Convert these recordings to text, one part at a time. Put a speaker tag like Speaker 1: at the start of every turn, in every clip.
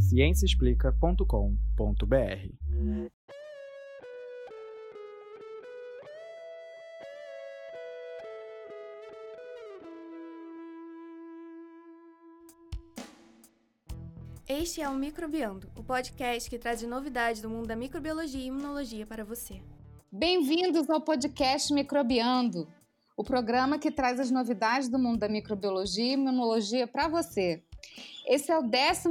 Speaker 1: ciênciaexplica.com.br.
Speaker 2: Este é o Microbiando, o podcast que traz novidades do mundo da microbiologia e imunologia para você.
Speaker 3: Bem-vindos ao podcast Microbiando, o programa que traz as novidades do mundo da microbiologia e imunologia para você. Esse é o 14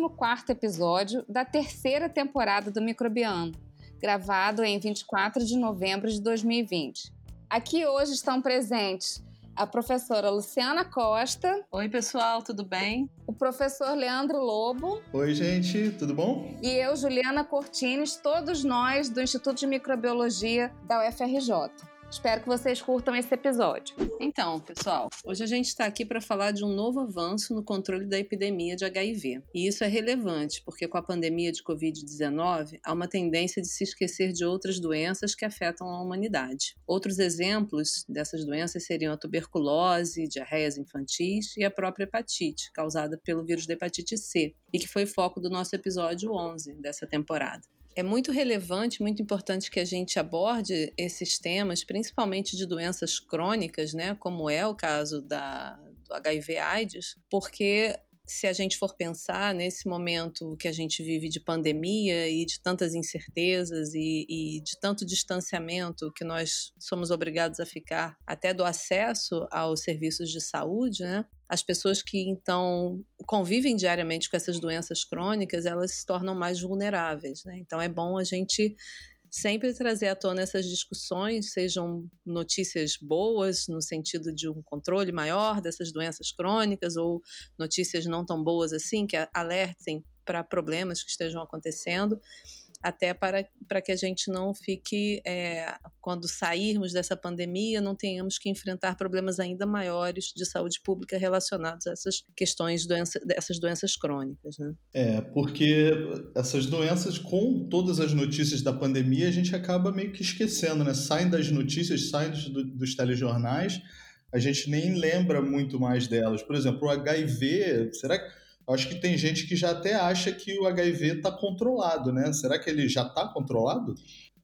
Speaker 3: episódio da terceira temporada do Microbiando, gravado em 24 de novembro de 2020. Aqui hoje estão presentes a professora Luciana Costa.
Speaker 4: Oi, pessoal, tudo bem?
Speaker 3: O professor Leandro Lobo.
Speaker 5: Oi, gente, tudo bom?
Speaker 3: E eu, Juliana Cortines, todos nós do Instituto de Microbiologia da UFRJ. Espero que vocês curtam esse episódio.
Speaker 4: Então, pessoal, hoje a gente está aqui para falar de um novo avanço no controle da epidemia de HIV. E isso é relevante porque com a pandemia de Covid-19 há uma tendência de se esquecer de outras doenças que afetam a humanidade. Outros exemplos dessas doenças seriam a tuberculose, diarreias infantis e a própria hepatite, causada pelo vírus da hepatite C, e que foi foco do nosso episódio 11 dessa temporada é muito relevante, muito importante que a gente aborde esses temas, principalmente de doenças crônicas, né, como é o caso da, do HIV/AIDS, porque se a gente for pensar nesse momento que a gente vive de pandemia e de tantas incertezas e, e, de tanto distanciamento que nós somos obrigados a ficar até do acesso aos serviços de saúde, né? As pessoas que então convivem diariamente com essas doenças crônicas, elas se tornam mais vulneráveis, né? Então é bom a gente sempre trazer à tona essas discussões, sejam notícias boas, no sentido de um controle maior dessas doenças crônicas, ou notícias não tão boas assim, que alertem para problemas que estejam acontecendo até para, para que a gente não fique, é, quando sairmos dessa pandemia, não tenhamos que enfrentar problemas ainda maiores de saúde pública relacionados a essas questões, doença, dessas doenças crônicas. Né?
Speaker 5: É, porque essas doenças, com todas as notícias da pandemia, a gente acaba meio que esquecendo, né? Saem das notícias, saem dos, dos telejornais, a gente nem lembra muito mais delas. Por exemplo, o HIV, será que acho que tem gente que já até acha que o HIV está controlado, né? Será que ele já está controlado?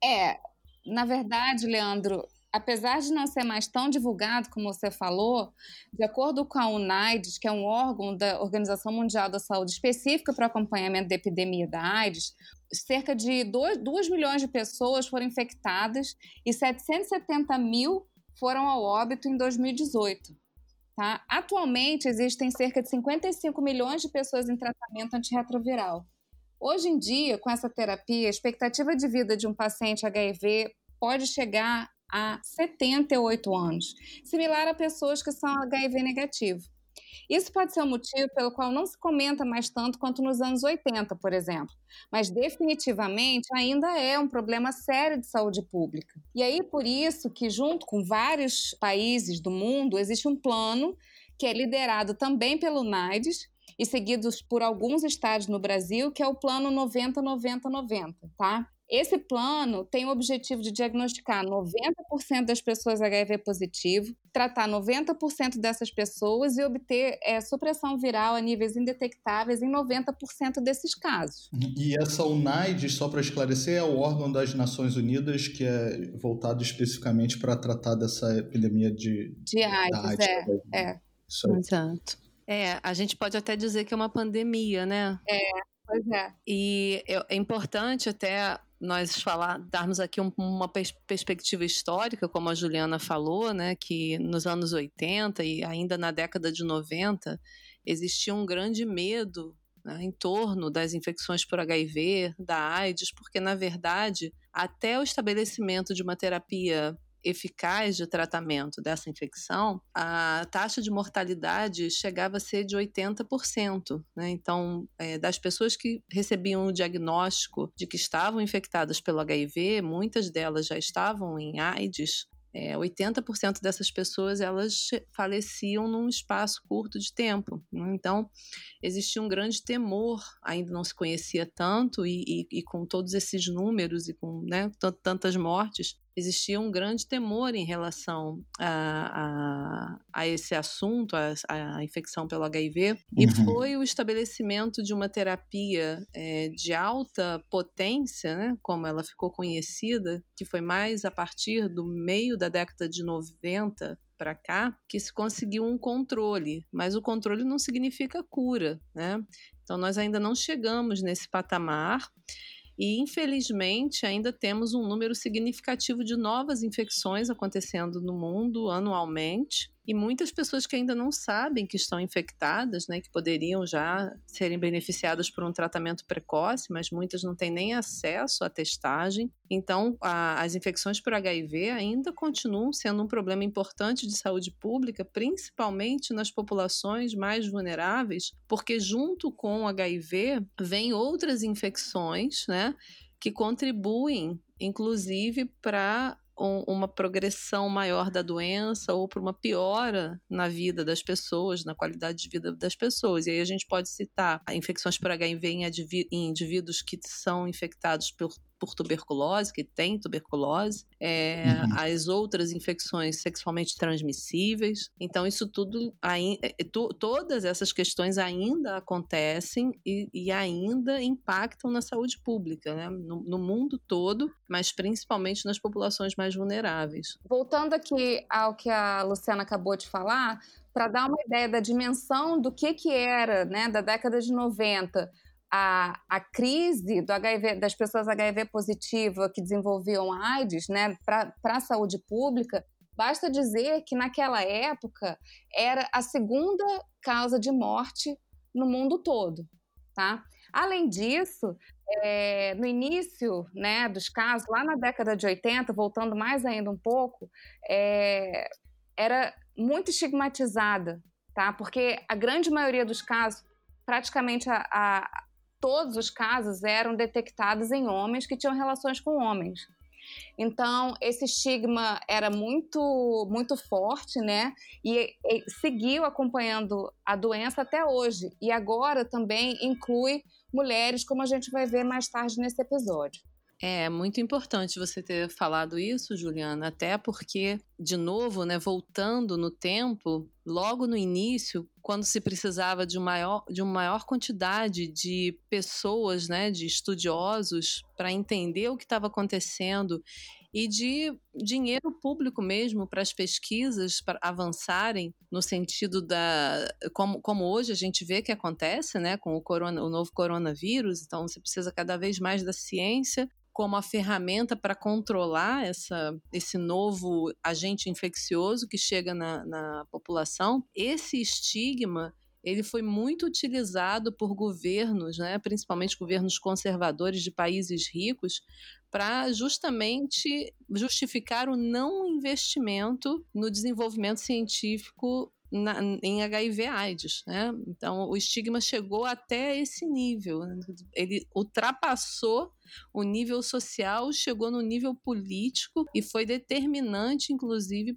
Speaker 3: É, na verdade, Leandro, apesar de não ser mais tão divulgado como você falou, de acordo com a UNAIDS, que é um órgão da Organização Mundial da Saúde específica para o acompanhamento da epidemia da AIDS, cerca de 2 milhões de pessoas foram infectadas e 770 mil foram ao óbito em 2018. Tá? Atualmente, existem cerca de 55 milhões de pessoas em tratamento antirretroviral. Hoje em dia, com essa terapia, a expectativa de vida de um paciente HIV pode chegar a 78 anos, similar a pessoas que são HIV negativo. Isso pode ser um motivo pelo qual não se comenta mais tanto quanto nos anos 80, por exemplo, mas definitivamente ainda é um problema sério de saúde pública. E aí por isso que junto com vários países do mundo existe um plano que é liderado também pelo NAIDS, e seguidos por alguns estados no Brasil, que é o plano 90-90-90, tá? Esse plano tem o objetivo de diagnosticar 90% das pessoas HIV positivo, tratar 90% dessas pessoas e obter é, supressão viral a níveis indetectáveis em 90% desses casos.
Speaker 5: E essa UNAID, só para esclarecer, é o órgão das Nações Unidas que é voltado especificamente para tratar dessa epidemia de,
Speaker 3: de AIDS. AIDS é, né? é.
Speaker 4: Exato. É, a gente pode até dizer que é uma pandemia, né?
Speaker 3: É, pois é.
Speaker 4: E é, é importante até nós falar, darmos aqui um, uma pers perspectiva histórica, como a Juliana falou, né, que nos anos 80 e ainda na década de 90 existia um grande medo né, em torno das infecções por HIV, da AIDS, porque na verdade até o estabelecimento de uma terapia eficaz de tratamento dessa infecção, a taxa de mortalidade chegava a ser de 80%. Né? Então, é, das pessoas que recebiam o diagnóstico de que estavam infectadas pelo HIV, muitas delas já estavam em AIDS, é, 80% dessas pessoas elas faleciam num espaço curto de tempo. Né? Então, existia um grande temor, ainda não se conhecia tanto, e, e, e com todos esses números e com né, tantas mortes, existia um grande temor em relação a, a, a esse assunto, a, a, infecção pelo HIV, uhum. e foi o estabelecimento de uma terapia é, de alta potência, né, como ela ficou conhecida, que foi mais a partir do meio da década de 90 para cá, que se conseguiu um controle, mas o controle não significa cura, né? Então nós ainda não chegamos nesse patamar e, infelizmente, ainda temos um número significativo de novas infecções acontecendo no mundo anualmente. E muitas pessoas que ainda não sabem que estão infectadas, né, que poderiam já serem beneficiadas por um tratamento precoce, mas muitas não têm nem acesso à testagem. Então, a, as infecções por HIV ainda continuam sendo um problema importante de saúde pública, principalmente nas populações mais vulneráveis, porque junto com o HIV vem outras infecções, né, que contribuem, inclusive, para uma progressão maior da doença ou para uma piora na vida das pessoas, na qualidade de vida das pessoas. E aí a gente pode citar infecções por HIV em indivíduos que são infectados por por tuberculose, que tem tuberculose, é, uhum. as outras infecções sexualmente transmissíveis. Então, isso tudo, aí, é, é, todas essas questões ainda acontecem e, e ainda impactam na saúde pública, né? no, no mundo todo, mas principalmente nas populações mais vulneráveis.
Speaker 3: Voltando aqui ao que a Luciana acabou de falar, para dar uma ideia da dimensão do que, que era, né, da década de 90, a, a crise do HIV, das pessoas HIV positiva que desenvolviam AIDS né, para a saúde pública, basta dizer que naquela época era a segunda causa de morte no mundo todo. Tá? Além disso, é, no início né, dos casos, lá na década de 80, voltando mais ainda um pouco, é, era muito estigmatizada, tá? porque a grande maioria dos casos, praticamente a, a, todos os casos eram detectados em homens que tinham relações com homens. Então, esse estigma era muito, muito forte, né? E, e, seguiu acompanhando a doença até hoje. E agora também inclui mulheres, como a gente vai ver mais tarde nesse episódio.
Speaker 4: É muito importante você ter falado isso, Juliana, até porque, de novo, né, voltando no tempo, logo no início, quando se precisava de, maior, de uma maior quantidade de pessoas, né, de estudiosos, para entender o que estava acontecendo e de dinheiro público mesmo para as pesquisas para avançarem no sentido da como, como hoje a gente vê que acontece, né, com o corona, o novo coronavírus, então você precisa cada vez mais da ciência como a ferramenta para controlar essa, esse novo agente infeccioso que chega na, na população, esse estigma ele foi muito utilizado por governos, né, principalmente governos conservadores de países ricos, para justamente justificar o não investimento no desenvolvimento científico na, em HIV/AIDS, né? Então o estigma chegou até esse nível, ele ultrapassou o nível social chegou no nível político e foi determinante, inclusive,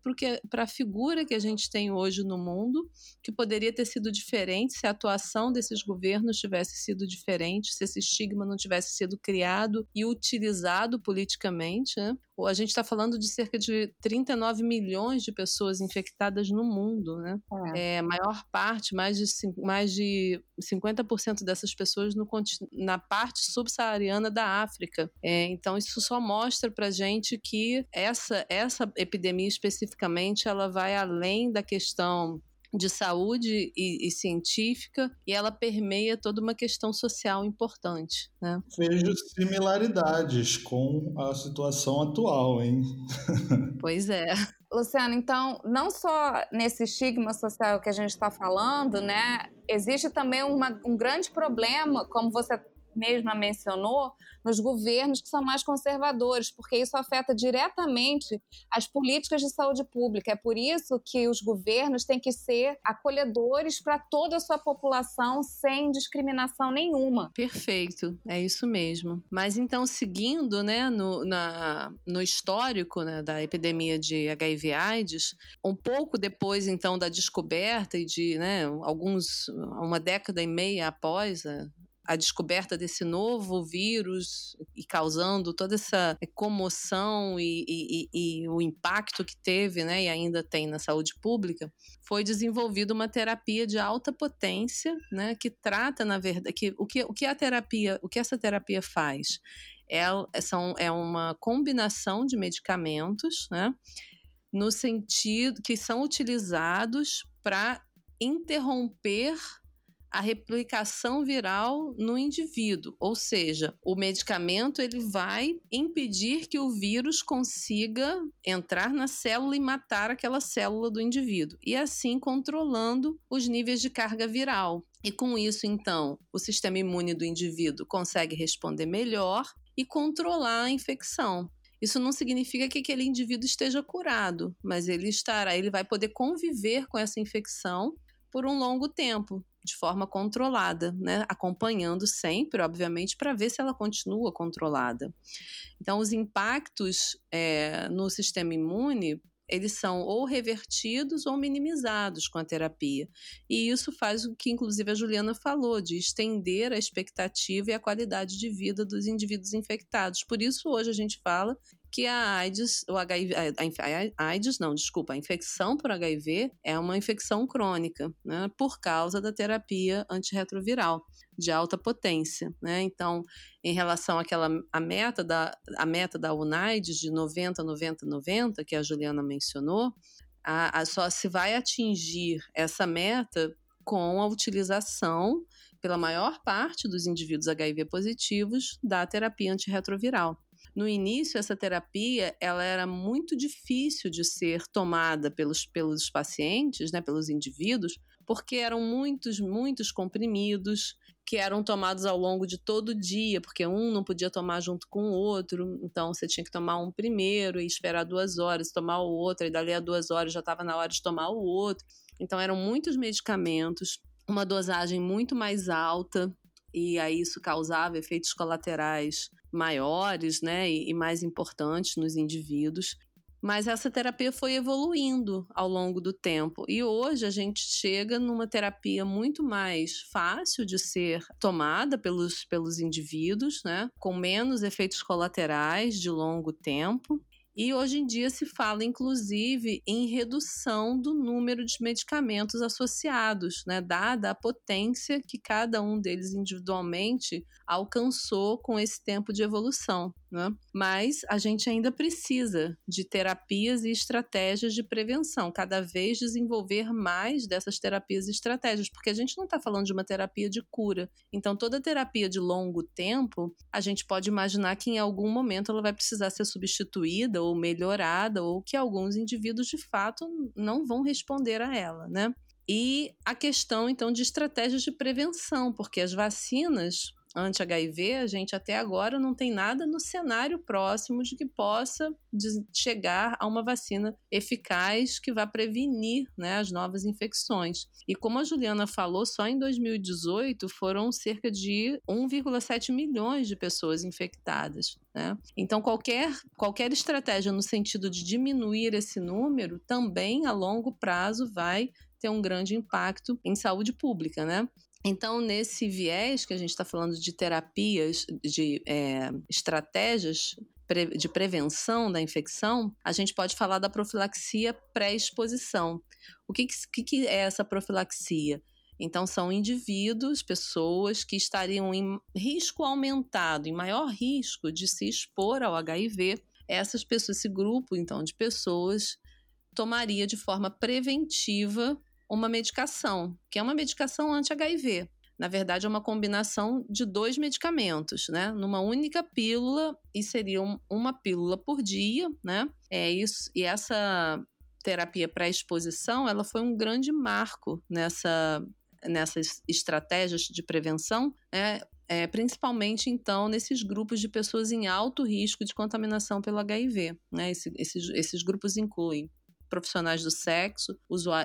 Speaker 4: para a figura que a gente tem hoje no mundo, que poderia ter sido diferente se a atuação desses governos tivesse sido diferente, se esse estigma não tivesse sido criado e utilizado politicamente. Né? A gente está falando de cerca de 39 milhões de pessoas infectadas no mundo. Né? É. É, a maior parte, mais de, mais de 50% dessas pessoas no, na parte subsaariana da África. É, então, isso só mostra para gente que essa, essa epidemia especificamente ela vai além da questão de saúde e, e, científica e ela permeia toda uma questão social importante. Né?
Speaker 5: Vejo similaridades com a situação atual, hein?
Speaker 4: Pois é.
Speaker 3: Luciana, então, não só nesse estigma social que a gente está falando, né, existe também uma, um grande problema, como você mesma mencionou, nos governos que são mais conservadores, porque isso afeta diretamente as políticas de saúde pública. É por isso que os governos têm que ser acolhedores para toda a sua população sem discriminação nenhuma.
Speaker 4: Perfeito, é isso mesmo. Mas então, seguindo né, no, na, no histórico né, da epidemia de HIV/AIDS, um pouco depois então da descoberta e de né, alguns uma década e meia após a, a descoberta desse novo vírus e causando toda essa comoção e, e, e, e o impacto que teve, né, e ainda tem na saúde pública, foi desenvolvida uma terapia de alta potência, né, que trata, na verdade, que, o, que, o que a terapia, o que essa terapia faz? É, são, é uma combinação de medicamentos, né, no sentido que são utilizados para interromper a replicação viral no indivíduo, ou seja, o medicamento ele vai impedir que o vírus consiga entrar na célula e matar aquela célula do indivíduo, e assim controlando os níveis de carga viral. E com isso, então, o sistema imune do indivíduo consegue responder melhor e controlar a infecção. Isso não significa que aquele indivíduo esteja curado, mas ele estará, ele vai poder conviver com essa infecção por um longo tempo, de forma controlada, né? acompanhando sempre, obviamente, para ver se ela continua controlada. Então, os impactos é, no sistema imune eles são ou revertidos ou minimizados com a terapia. E isso faz o que, inclusive, a Juliana falou, de estender a expectativa e a qualidade de vida dos indivíduos infectados. Por isso, hoje a gente fala que a AIDS, o HIV, a, a AIDS não, desculpa, a infecção por HIV é uma infecção crônica, né, por causa da terapia antirretroviral de alta potência, né? Então, em relação àquela a meta da a meta da UNAIDS de 90 90 90 que a Juliana mencionou, a, a só se vai atingir essa meta com a utilização pela maior parte dos indivíduos HIV positivos da terapia antirretroviral. No início, essa terapia ela era muito difícil de ser tomada pelos, pelos pacientes, né, pelos indivíduos, porque eram muitos, muitos comprimidos que eram tomados ao longo de todo o dia, porque um não podia tomar junto com o outro, então você tinha que tomar um primeiro e esperar duas horas, tomar o outro, e dali a duas horas já estava na hora de tomar o outro. Então eram muitos medicamentos, uma dosagem muito mais alta, e aí isso causava efeitos colaterais maiores, né, e, e mais importantes nos indivíduos. Mas essa terapia foi evoluindo ao longo do tempo. E hoje a gente chega numa terapia muito mais fácil de ser tomada pelos, pelos indivíduos, né? com menos efeitos colaterais de longo tempo. E hoje em dia se fala, inclusive, em redução do número de medicamentos associados, né, dada a potência que cada um deles individualmente alcançou com esse tempo de evolução. Né? Mas a gente ainda precisa de terapias e estratégias de prevenção, cada vez desenvolver mais dessas terapias e estratégias, porque a gente não está falando de uma terapia de cura. Então, toda terapia de longo tempo, a gente pode imaginar que em algum momento ela vai precisar ser substituída ou melhorada, ou que alguns indivíduos de fato não vão responder a ela, né? E a questão, então, de estratégias de prevenção, porque as vacinas anti-HIV, a gente até agora não tem nada no cenário próximo de que possa chegar a uma vacina eficaz que vá prevenir né, as novas infecções. E como a Juliana falou, só em 2018 foram cerca de 1,7 milhões de pessoas infectadas. Né? Então, qualquer, qualquer estratégia no sentido de diminuir esse número também a longo prazo vai ter um grande impacto em saúde pública, né? Então, nesse viés que a gente está falando de terapias, de é, estratégias de prevenção da infecção, a gente pode falar da profilaxia pré-exposição. O que, que, que é essa profilaxia? Então, são indivíduos, pessoas que estariam em risco aumentado, em maior risco de se expor ao HIV. Essas pessoas, esse grupo, então, de pessoas, tomaria de forma preventiva uma medicação, que é uma medicação anti-HIV. Na verdade, é uma combinação de dois medicamentos, né? Numa única pílula, e seria uma pílula por dia, né? É isso, e essa terapia pré-exposição, ela foi um grande marco nessa, nessas estratégias de prevenção, né? É, principalmente então nesses grupos de pessoas em alto risco de contaminação pelo HIV. Né? Esse, esses, esses grupos incluem profissionais do sexo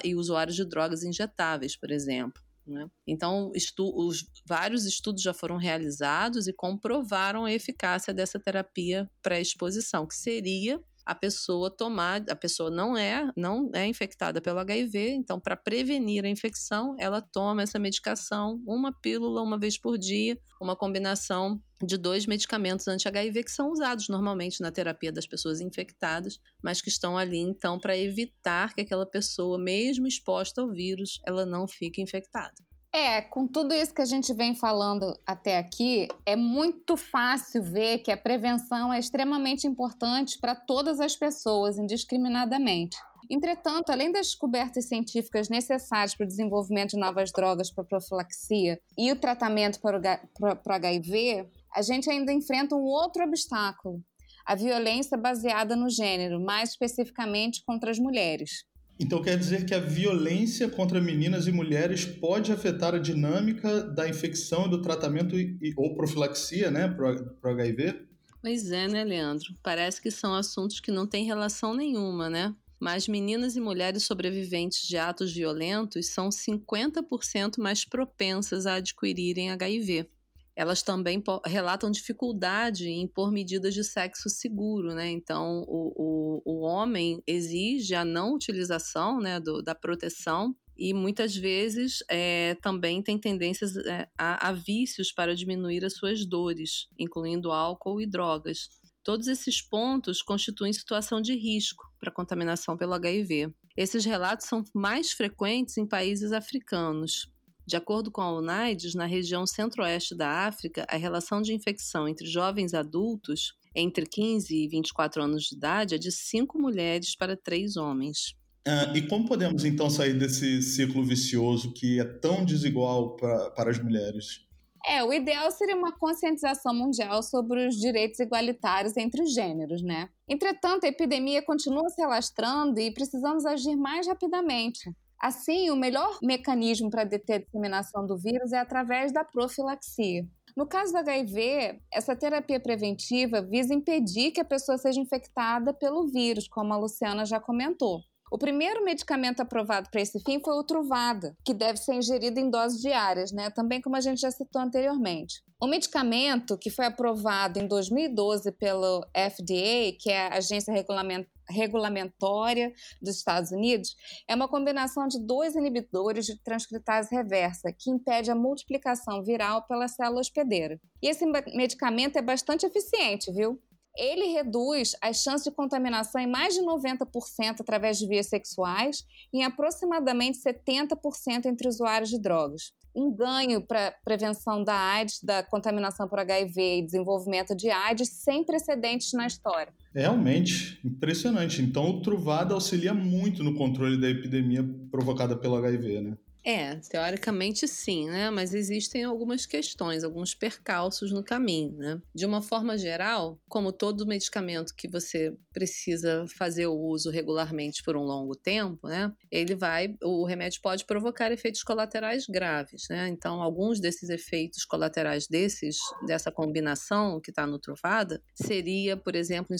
Speaker 4: e usuários de drogas injetáveis, por exemplo. Né? Então, estu os, vários estudos já foram realizados e comprovaram a eficácia dessa terapia pré-exposição, que seria a pessoa tomar, a pessoa não é, não é infectada pelo HIV, então para prevenir a infecção, ela toma essa medicação, uma pílula uma vez por dia, uma combinação de dois medicamentos anti-HIV que são usados normalmente na terapia das pessoas infectadas, mas que estão ali então para evitar que aquela pessoa, mesmo exposta ao vírus, ela não fique infectada.
Speaker 3: É, com tudo isso que a gente vem falando até aqui, é muito fácil ver que a prevenção é extremamente importante para todas as pessoas, indiscriminadamente. Entretanto, além das descobertas científicas necessárias para o desenvolvimento de novas drogas para profilaxia e o tratamento para o HIV, a gente ainda enfrenta um outro obstáculo: a violência baseada no gênero, mais especificamente contra as mulheres.
Speaker 5: Então quer dizer que a violência contra meninas e mulheres pode afetar a dinâmica da infecção e do tratamento e, ou profilaxia, né, para o HIV?
Speaker 4: Pois é, né, Leandro? Parece que são assuntos que não têm relação nenhuma, né? Mas meninas e mulheres sobreviventes de atos violentos são 50% mais propensas a adquirirem HIV elas também relatam dificuldade em impor medidas de sexo seguro, né? Então, o, o, o homem exige a não utilização né, do, da proteção e muitas vezes é, também tem tendências é, a, a vícios para diminuir as suas dores, incluindo álcool e drogas. Todos esses pontos constituem situação de risco para contaminação pelo HIV. Esses relatos são mais frequentes em países africanos, de acordo com a UNAIDS, na região centro-oeste da África, a relação de infecção entre jovens adultos entre 15 e 24 anos de idade é de 5 mulheres para 3 homens.
Speaker 5: Uh, e como podemos então sair desse ciclo vicioso que é tão desigual pra, para as mulheres?
Speaker 3: É, o ideal seria uma conscientização mundial sobre os direitos igualitários entre os gêneros, né? Entretanto, a epidemia continua se alastrando e precisamos agir mais rapidamente. Assim, o melhor mecanismo para deter a disseminação do vírus é através da profilaxia. No caso do HIV, essa terapia preventiva visa impedir que a pessoa seja infectada pelo vírus, como a Luciana já comentou. O primeiro medicamento aprovado para esse fim foi o Truvada, que deve ser ingerido em doses diárias, né? também como a gente já citou anteriormente. O medicamento que foi aprovado em 2012 pelo FDA, que é a Agência Regulamentar regulamentória dos Estados Unidos é uma combinação de dois inibidores de transcriptase reversa, que impede a multiplicação viral pela célula hospedeira. E esse medicamento é bastante eficiente, viu? Ele reduz as chances de contaminação em mais de 90% através de vias sexuais e em aproximadamente 70% entre usuários de drogas um ganho para prevenção da AIDS, da contaminação por HIV e desenvolvimento de AIDS sem precedentes na história.
Speaker 5: Realmente, impressionante. Então, o Truvada auxilia muito no controle da epidemia provocada pelo HIV, né?
Speaker 4: É, teoricamente sim, né? Mas existem algumas questões, alguns percalços no caminho, né? De uma forma geral, como todo medicamento que você precisa fazer o uso regularmente por um longo tempo, né? Ele vai, o remédio pode provocar efeitos colaterais graves, né? Então, alguns desses efeitos colaterais desses, dessa combinação que está no Truvada, seria, por exemplo,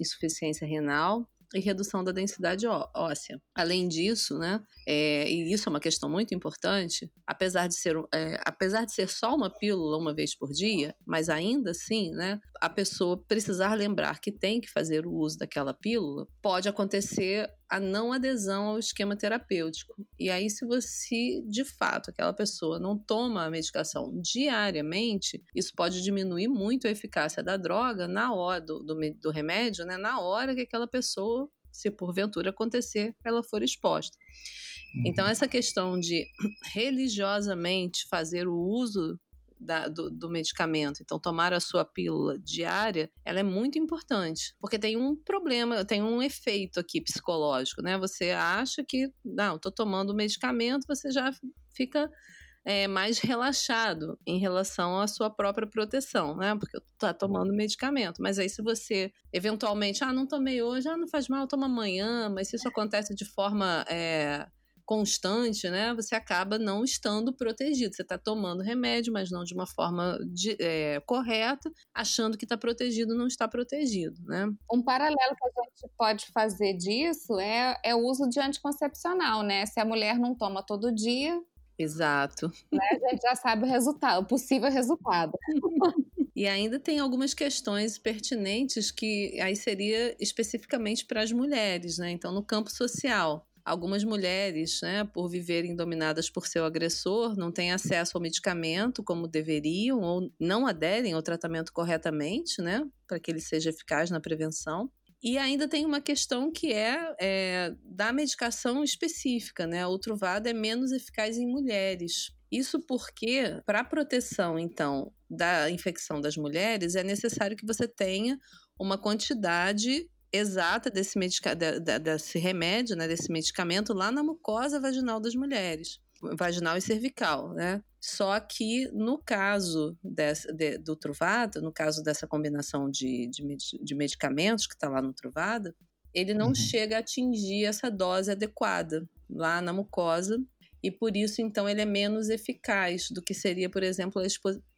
Speaker 4: insuficiência renal, e redução da densidade óssea. Além disso, né, é, e isso é uma questão muito importante, apesar de ser, é, apesar de ser só uma pílula uma vez por dia, mas ainda assim, né, a pessoa precisar lembrar que tem que fazer o uso daquela pílula, pode acontecer a não adesão ao esquema terapêutico. E aí, se você, de fato, aquela pessoa não toma a medicação diariamente, isso pode diminuir muito a eficácia da droga na hora do, do, do remédio, né, na hora que aquela pessoa, se porventura acontecer, ela for exposta. Então, uhum. essa questão de religiosamente fazer o uso da, do, do, medicamento, então tomar a sua pílula diária, ela é muito importante, porque tem um problema, tem um efeito aqui psicológico, né? Você acha que, não, estou tomando o medicamento, você já fica é, mais relaxado em relação à sua própria proteção, né? Porque eu tô tomando medicamento. Mas aí, se você eventualmente, ah, não tomei hoje, ah, não faz mal, toma amanhã, mas se isso acontece de forma. É, constante, né, você acaba não estando protegido. Você está tomando remédio, mas não de uma forma de, é, correta, achando que está protegido, não está protegido, né?
Speaker 3: Um paralelo que a gente pode fazer disso é, é o uso de anticoncepcional, né? Se a mulher não toma todo dia,
Speaker 4: Exato.
Speaker 3: Né, a gente já sabe o resultado, o possível resultado.
Speaker 4: E ainda tem algumas questões pertinentes que aí seria especificamente para as mulheres, né? Então, no campo social, algumas mulheres, né, por viverem dominadas por seu agressor, não têm acesso ao medicamento como deveriam ou não aderem ao tratamento corretamente, né, para que ele seja eficaz na prevenção. E ainda tem uma questão que é, é da medicação específica, né? O Truvado é menos eficaz em mulheres. Isso porque, para a proteção, então, da infecção das mulheres, é necessário que você tenha uma quantidade exata desse, medica desse remédio, né, desse medicamento lá na mucosa vaginal das mulheres, vaginal e cervical, né? Só que no caso desse, de, do Truvada, no caso dessa combinação de, de, de medicamentos que está lá no Truvada, ele não uhum. chega a atingir essa dose adequada lá na mucosa e por isso então ele é menos eficaz do que seria, por exemplo,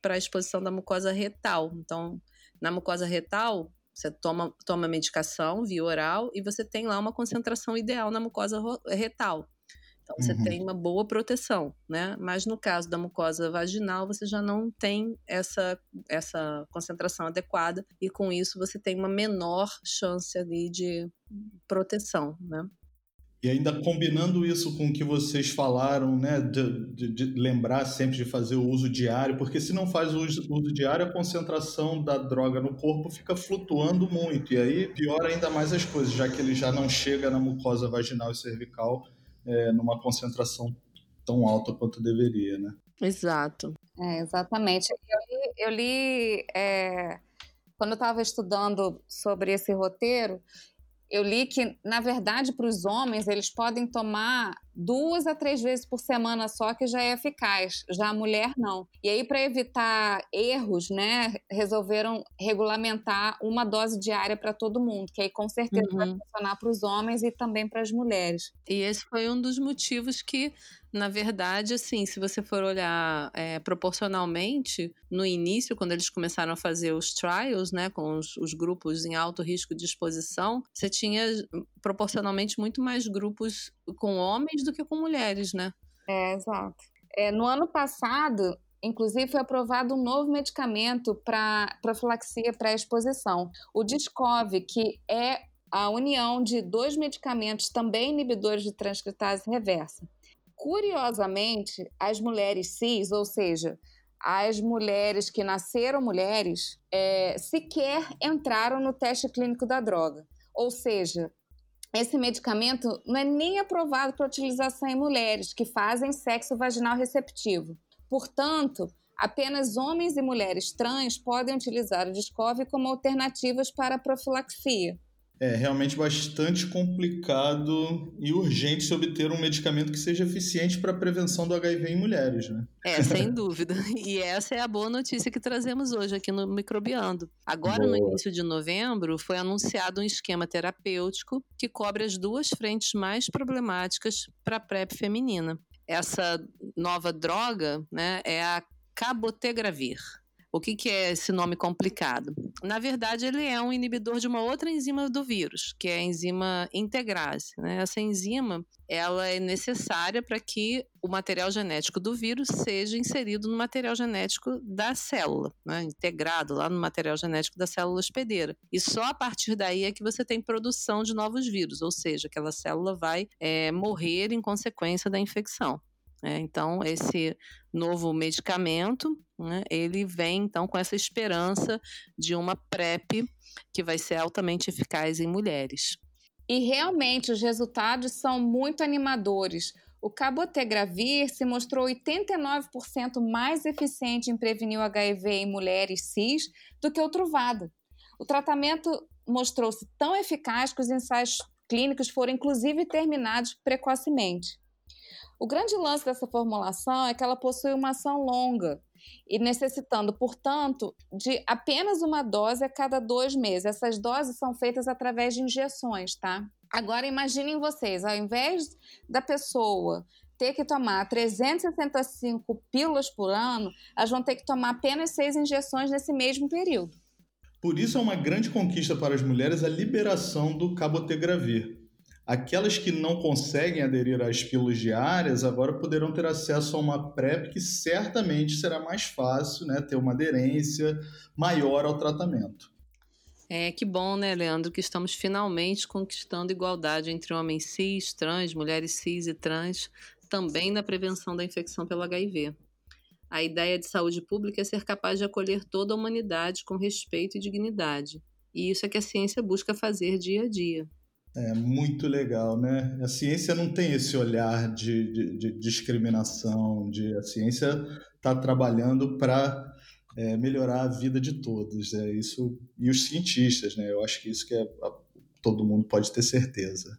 Speaker 4: para a exposição da mucosa retal. Então, na mucosa retal, você toma, toma medicação via oral e você tem lá uma concentração ideal na mucosa retal. Então você uhum. tem uma boa proteção, né? Mas no caso da mucosa vaginal, você já não tem essa, essa concentração adequada e com isso você tem uma menor chance ali de proteção, né?
Speaker 5: E ainda combinando isso com o que vocês falaram, né, de, de, de, lembrar sempre de fazer o uso diário, porque se não faz o uso, uso, diário, a concentração da droga no corpo fica flutuando muito, e aí piora ainda mais as coisas, já que ele já não chega na mucosa vaginal e cervical é, numa concentração tão alta quanto deveria, né?
Speaker 3: Exato. É, exatamente. Eu li, eu li é, quando eu estava estudando sobre esse roteiro, eu li que, na verdade, para os homens, eles podem tomar duas a três vezes por semana só, que já é eficaz. Já a mulher, não. E aí, para evitar erros, né, resolveram regulamentar uma dose diária para todo mundo, que aí com certeza uhum. vai funcionar para os homens e também para as mulheres.
Speaker 4: E esse foi um dos motivos que na verdade, assim, se você for olhar é, proporcionalmente, no início, quando eles começaram a fazer os trials, né, com os, os, grupos em alto risco de exposição, você tinha proporcionalmente muito mais grupos com homens do que com mulheres, né?
Speaker 3: É, exato. É, no ano passado, Inclusive, foi aprovado um novo medicamento para profilaxia pré-exposição. O Discov, que é a união de dois medicamentos também inibidores de transcriptase reversa. Curiosamente, as mulheres cis, ou seja, as mulheres que nasceram mulheres, é, sequer entraram no teste clínico da droga. Ou seja, esse medicamento não é nem aprovado para utilização em mulheres que fazem sexo vaginal receptivo. Portanto, apenas homens e mulheres trans podem utilizar o Discov como alternativas para a profilaxia
Speaker 5: é realmente bastante complicado e urgente se obter um medicamento que seja eficiente para a prevenção do HIV em mulheres, né?
Speaker 4: É, sem dúvida. E essa é a boa notícia que trazemos hoje aqui no Microbiando. Agora, boa. no início de novembro, foi anunciado um esquema terapêutico que cobre as duas frentes mais problemáticas para a PrEP feminina. Essa nova droga né, é a cabotegravir. O que, que é esse nome complicado? Na verdade, ele é um inibidor de uma outra enzima do vírus, que é a enzima integrase. Né? Essa enzima ela é necessária para que o material genético do vírus seja inserido no material genético da célula, né? integrado lá no material genético da célula hospedeira. E só a partir daí é que você tem produção de novos vírus, ou seja, aquela célula vai é, morrer em consequência da infecção. É, então, esse novo medicamento, né, ele vem então com essa esperança de uma PrEP que vai ser altamente eficaz em mulheres.
Speaker 3: E realmente os resultados são muito animadores. O cabotegravir se mostrou 89% mais eficiente em prevenir o HIV em mulheres cis do que o Truvada. O tratamento mostrou-se tão eficaz que os ensaios clínicos foram inclusive terminados precocemente. O grande lance dessa formulação é que ela possui uma ação longa e necessitando, portanto, de apenas uma dose a cada dois meses. Essas doses são feitas através de injeções, tá? Agora imaginem vocês, ao invés da pessoa ter que tomar 365 pílulas por ano, elas vão ter que tomar apenas seis injeções nesse mesmo período.
Speaker 5: Por isso é uma grande conquista para as mulheres a liberação do cabotegravir. Aquelas que não conseguem aderir às pílulas diárias agora poderão ter acesso a uma PrEP que certamente será mais fácil, né, ter uma aderência maior ao tratamento.
Speaker 4: É, que bom, né, Leandro, que estamos finalmente conquistando igualdade entre homens cis, trans, mulheres cis e trans, também na prevenção da infecção pelo HIV. A ideia de saúde pública é ser capaz de acolher toda a humanidade com respeito e dignidade. E isso é que a ciência busca fazer dia a dia.
Speaker 5: É muito legal, né? A ciência não tem esse olhar de, de, de discriminação, de a ciência está trabalhando para é, melhorar a vida de todos, é isso e os cientistas, né? Eu acho que isso que é, todo mundo pode ter certeza.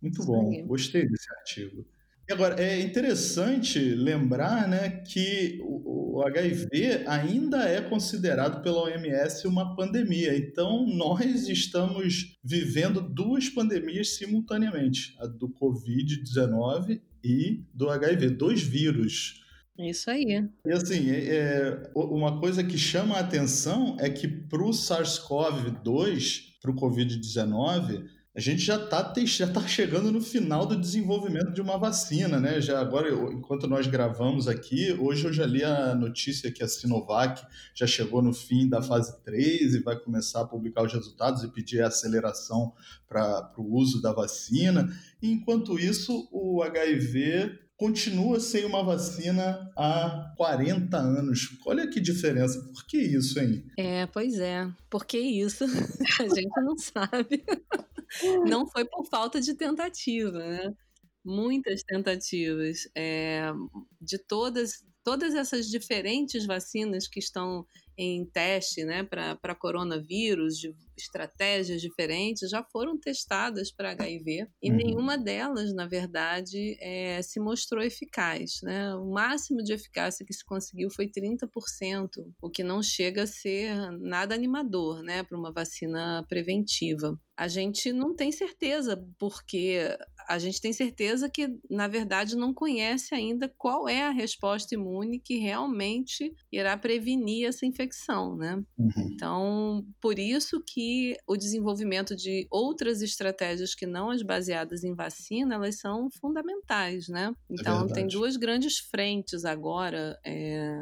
Speaker 5: Muito bom, gostei desse artigo. E agora, é interessante lembrar né, que o, HIV ainda é considerado pela OMS uma pandemia. Então, nós estamos vivendo duas pandemias simultaneamente: a do Covid-19 e do HIV, dois vírus.
Speaker 4: Isso aí.
Speaker 5: E assim, é, é uma coisa que chama a atenção é que para o SARS-CoV-2, para o Covid-19, a gente já está já tá chegando no final do desenvolvimento de uma vacina, né? Já agora, enquanto nós gravamos aqui, hoje eu já li a notícia que a Sinovac já chegou no fim da fase 3 e vai começar a publicar os resultados e pedir aceleração para o uso da vacina. E, enquanto isso, o HIV continua sem uma vacina há 40 anos. Olha que diferença. Por que isso, hein?
Speaker 4: É, pois é. Por que isso? A gente não sabe. Não foi por falta de tentativa, né? Muitas tentativas. É, de todas, todas essas diferentes vacinas que estão em teste né, para coronavírus, de estratégias diferentes, já foram testadas para HIV e uhum. nenhuma delas, na verdade, é, se mostrou eficaz. Né? O máximo de eficácia que se conseguiu foi 30%, o que não chega a ser nada animador né, para uma vacina preventiva. A gente não tem certeza, porque a gente tem certeza que, na verdade, não conhece ainda qual é a resposta imune que realmente irá prevenir essa infecção, né? Uhum. Então, por isso que o desenvolvimento de outras estratégias que não as baseadas em vacina, elas são fundamentais, né? É então, é tem duas grandes frentes agora é,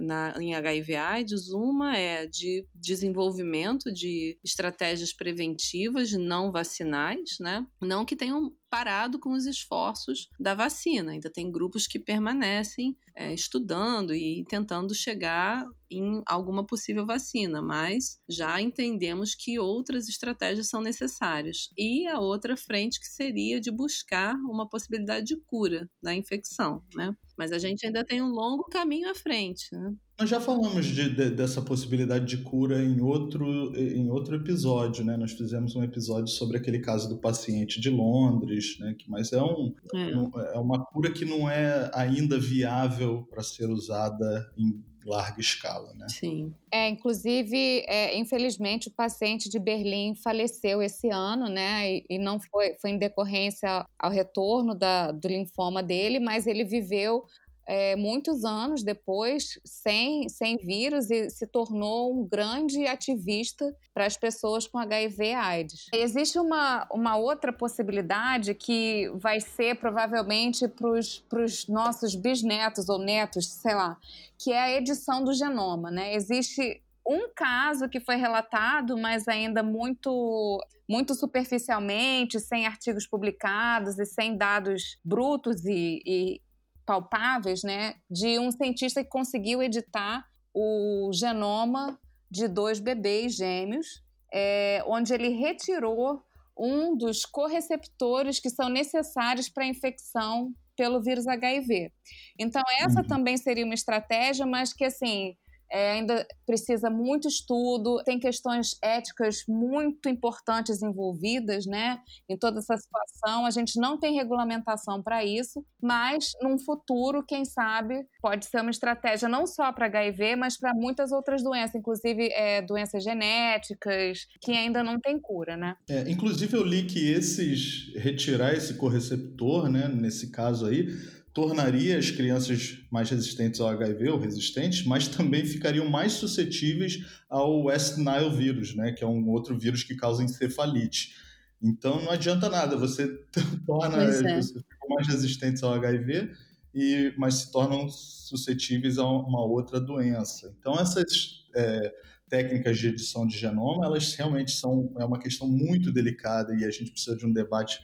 Speaker 4: na, em HIV/AIDS. Uma é de desenvolvimento de estratégias preventivas não vacinais, né? Não que tenham parado com os esforços da vacina. Ainda tem grupos que permanecem é, estudando e tentando chegar em alguma possível vacina, mas já entendemos que outras estratégias são necessárias. E a outra frente que seria de buscar uma possibilidade de cura da infecção, né? Mas a gente ainda tem um longo caminho à frente, né?
Speaker 5: Nós já falamos de, de, dessa possibilidade de cura em outro, em outro episódio, né? Nós fizemos um episódio sobre aquele caso do paciente de Londres, né? Que, mas é, um, é. é uma cura que não é ainda viável para ser usada em larga escala, né?
Speaker 3: Sim. É, inclusive, é, infelizmente, o paciente de Berlim faleceu esse ano, né? E, e, não foi, foi em decorrência ao retorno da, do linfoma dele, mas ele viveu é, muitos anos depois sem, sem vírus e se tornou um grande ativista para as pessoas com HIV/AIDS. Existe uma, uma outra possibilidade que vai ser provavelmente para os nossos bisnetos ou netos, sei lá, que é a edição do genoma. Né? Existe um caso que foi relatado, mas ainda muito muito superficialmente, sem artigos publicados e sem dados brutos e, e palpáveis, né, de um cientista que conseguiu editar o genoma de dois bebês gêmeos, é, onde ele retirou um dos correceptores que são necessários para a infecção pelo vírus HIV. Então, essa uhum. também seria uma estratégia, mas que, assim, é, ainda precisa muito estudo, tem questões éticas muito importantes envolvidas, né? Em toda essa situação, a gente não tem regulamentação para isso, mas num futuro, quem sabe, pode ser uma estratégia não só para HIV, mas para muitas outras doenças, inclusive é, doenças genéticas que ainda não tem cura, né?
Speaker 5: É, inclusive eu li que esses retirar esse correceptor, né? Nesse caso aí tornaria as crianças mais resistentes ao HIV ou resistentes, mas também ficariam mais suscetíveis ao West Nile vírus, né, que é um outro vírus que causa encefalite. Então não adianta nada, você torna é. você mais resistentes ao HIV e mas se tornam suscetíveis a uma outra doença. Então essas é, técnicas de edição de genoma, elas realmente são é uma questão muito delicada e a gente precisa de um debate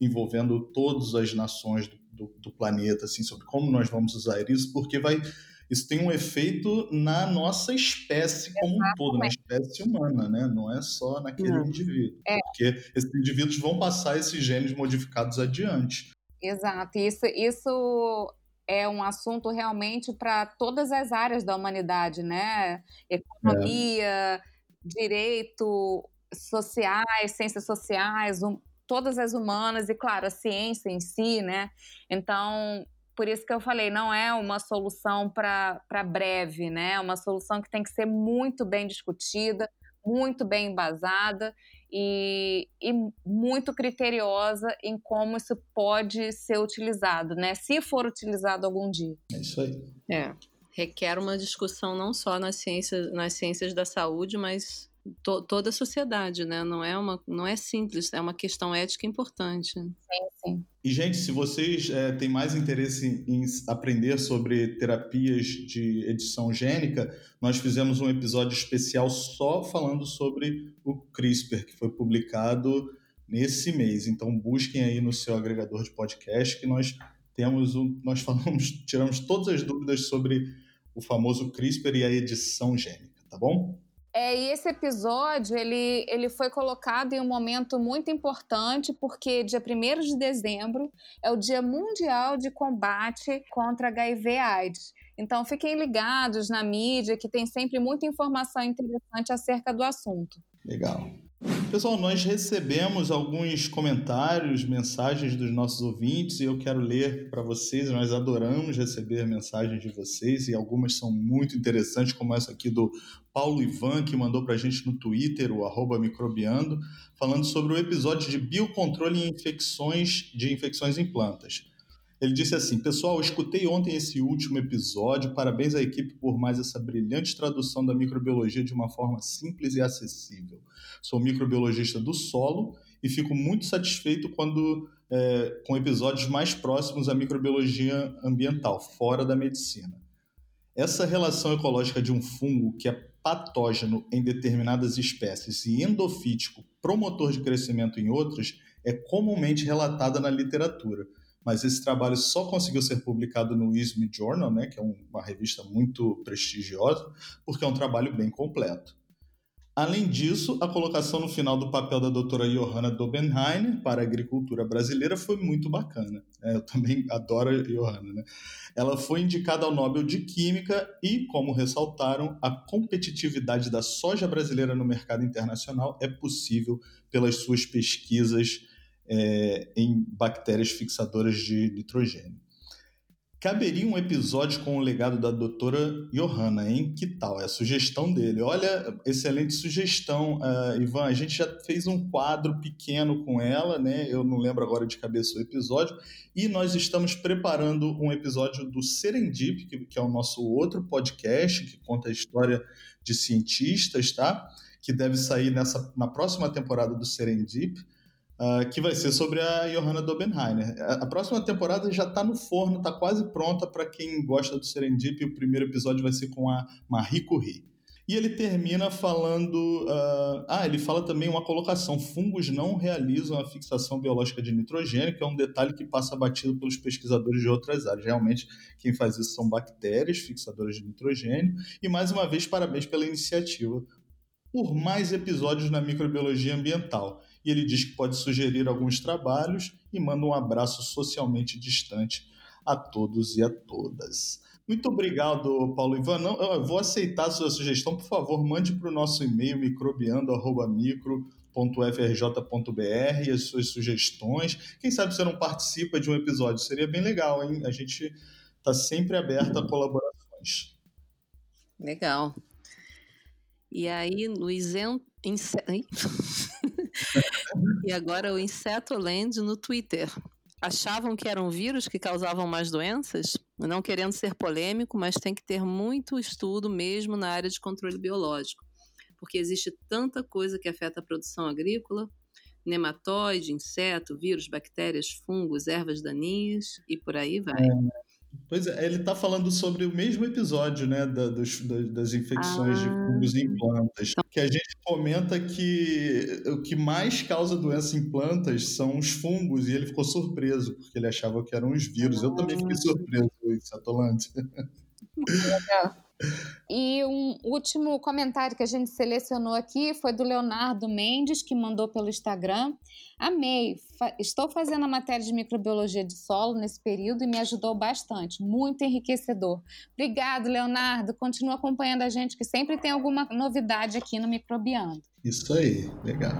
Speaker 5: envolvendo todas as nações do, do, do planeta, assim, sobre como nós vamos usar isso, porque vai isso tem um efeito na nossa espécie como Exatamente. um todo, na espécie humana, né? Não é só naquele Não. indivíduo. É. Porque esses indivíduos vão passar esses genes modificados adiante.
Speaker 3: Exato. Isso, isso é um assunto realmente para todas as áreas da humanidade, né? Economia, é. direito, sociais, ciências sociais, um, todas as humanas e, claro, a ciência em si, né? Então, por isso que eu falei, não é uma solução para breve, né? É uma solução que tem que ser muito bem discutida, muito bem embasada e, e, muito criteriosa em como isso pode ser utilizado, né? Se for utilizado algum dia.
Speaker 5: É isso aí.
Speaker 4: É. Requer uma discussão não só nas ciências, nas ciências da saúde, mas to, toda a sociedade, né? Não é, uma, não é simples, é uma questão ética importante. Sim,
Speaker 3: sim.
Speaker 5: E, gente, se vocês é, têm mais interesse em aprender sobre terapias de edição gênica, nós fizemos um episódio especial só falando sobre o CRISPR, que foi publicado nesse mês. Então, busquem aí no seu agregador de podcast que nós temos um, nós falamos, tiramos todas as dúvidas sobre o famoso CRISPR e a edição gênica, tá bom?
Speaker 3: É, e esse episódio ele, ele foi colocado em um momento muito importante, porque dia 1 de dezembro é o Dia Mundial de Combate contra HIV/AIDS. Então fiquem ligados na mídia, que tem sempre muita informação interessante acerca do assunto.
Speaker 5: Legal. Pessoal, nós recebemos alguns comentários, mensagens dos nossos ouvintes e eu quero ler para vocês. Nós adoramos receber mensagens de vocês e algumas são muito interessantes, como essa aqui do Paulo Ivan, que mandou para a gente no Twitter, o arroba microbiando, falando sobre o episódio de biocontrole em infecções de infecções em plantas. Ele disse assim: Pessoal, escutei ontem esse último episódio. Parabéns à equipe por mais essa brilhante tradução da microbiologia de uma forma simples e acessível. Sou microbiologista do solo e fico muito satisfeito quando é, com episódios mais próximos à microbiologia ambiental, fora da medicina. Essa relação ecológica de um fungo que é patógeno em determinadas espécies e endofítico promotor de crescimento em outras é comumente relatada na literatura mas esse trabalho só conseguiu ser publicado no ISME Journal, né, que é uma revista muito prestigiosa, porque é um trabalho bem completo. Além disso, a colocação no final do papel da doutora Johanna Dobenheim para a agricultura brasileira foi muito bacana. É, eu também adoro a Johanna. Né? Ela foi indicada ao Nobel de Química e, como ressaltaram, a competitividade da soja brasileira no mercado internacional é possível pelas suas pesquisas é, em bactérias fixadoras de nitrogênio. Caberia um episódio com o legado da doutora Johanna, hein? Que tal? É a sugestão dele. Olha, excelente sugestão, uh, Ivan. A gente já fez um quadro pequeno com ela, né? Eu não lembro agora de cabeça o episódio. E nós estamos preparando um episódio do Serendip, que, que é o nosso outro podcast, que conta a história de cientistas, tá? Que deve sair nessa, na próxima temporada do Serendip uh, que vai ser sobre a Johanna Dobenheiner. A, a próxima temporada já está no forno, está quase pronta para quem gosta do Serendip. O primeiro episódio vai ser com a Marie Curie. E ele termina falando. Uh, ah, ele fala também uma colocação: fungos não realizam a fixação biológica de nitrogênio, que é um detalhe que passa batido pelos pesquisadores de outras áreas. Realmente, quem faz isso são bactérias fixadoras de nitrogênio. E mais uma vez, parabéns pela iniciativa por mais episódios na microbiologia ambiental ele diz que pode sugerir alguns trabalhos e manda um abraço socialmente distante a todos e a todas. Muito obrigado, Paulo Ivan. Não, eu vou aceitar a sua sugestão. Por favor, mande para o nosso e-mail microbiando.micro.frj.br as suas sugestões. Quem sabe você não participa de um episódio? Seria bem legal, hein? A gente está sempre aberto a colaborações.
Speaker 4: Legal. E aí, no isento. e agora o Insetoland no Twitter. Achavam que eram vírus que causavam mais doenças? Não querendo ser polêmico, mas tem que ter muito estudo mesmo na área de controle biológico. Porque existe tanta coisa que afeta a produção agrícola, nematóide, inseto, vírus, bactérias, fungos, ervas daninhas e por aí vai.
Speaker 5: É. Pois é, ele está falando sobre o mesmo episódio, né, da, dos, das infecções ah. de fungos em plantas, que a gente comenta que o que mais causa doença em plantas são os fungos, e ele ficou surpreso, porque ele achava que eram os vírus. Eu também fiquei surpreso, Satolante.
Speaker 3: Legal. E um último comentário que a gente selecionou aqui foi do Leonardo Mendes, que mandou pelo Instagram. Amei, Fa estou fazendo a matéria de microbiologia de solo nesse período e me ajudou bastante, muito enriquecedor. Obrigado, Leonardo. Continua acompanhando a gente, que sempre tem alguma novidade aqui no Microbiando.
Speaker 5: Isso aí, legal.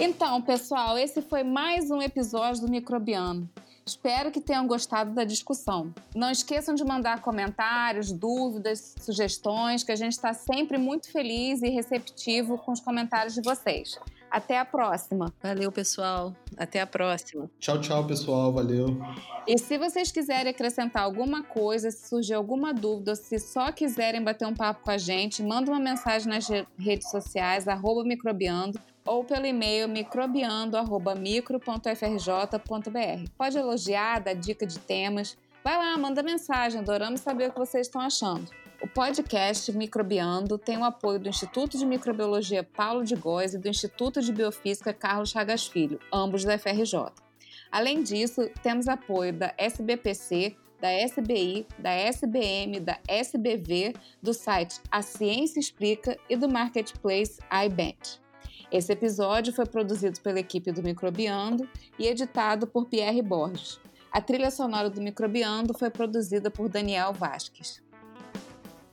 Speaker 3: Então, pessoal, esse foi mais um episódio do Microbiano. Espero que tenham gostado da discussão. Não esqueçam de mandar comentários, dúvidas, sugestões, que a gente está sempre muito feliz e receptivo com os comentários de vocês. Até a próxima.
Speaker 4: Valeu, pessoal. Até a próxima.
Speaker 5: Tchau, tchau, pessoal. Valeu.
Speaker 3: E se vocês quiserem acrescentar alguma coisa, se surgir alguma dúvida, se só quiserem bater um papo com a gente, manda uma mensagem nas redes sociais, arroba microbiando, ou pelo e-mail microbiando.micro.frj.br. Pode elogiar, dar dica de temas. Vai lá, manda mensagem, adoramos saber o que vocês estão achando. O podcast Microbiando tem o apoio do Instituto de Microbiologia Paulo de Góes e do Instituto de Biofísica Carlos Chagas Filho, ambos da FRJ. Além disso, temos apoio da SBPC, da SBI, da SBM, da SBV, do site A Ciência Explica e do marketplace iBank. Esse episódio foi produzido pela equipe do Microbiando e editado por Pierre Borges. A trilha sonora do Microbiando foi produzida por Daniel Vasques.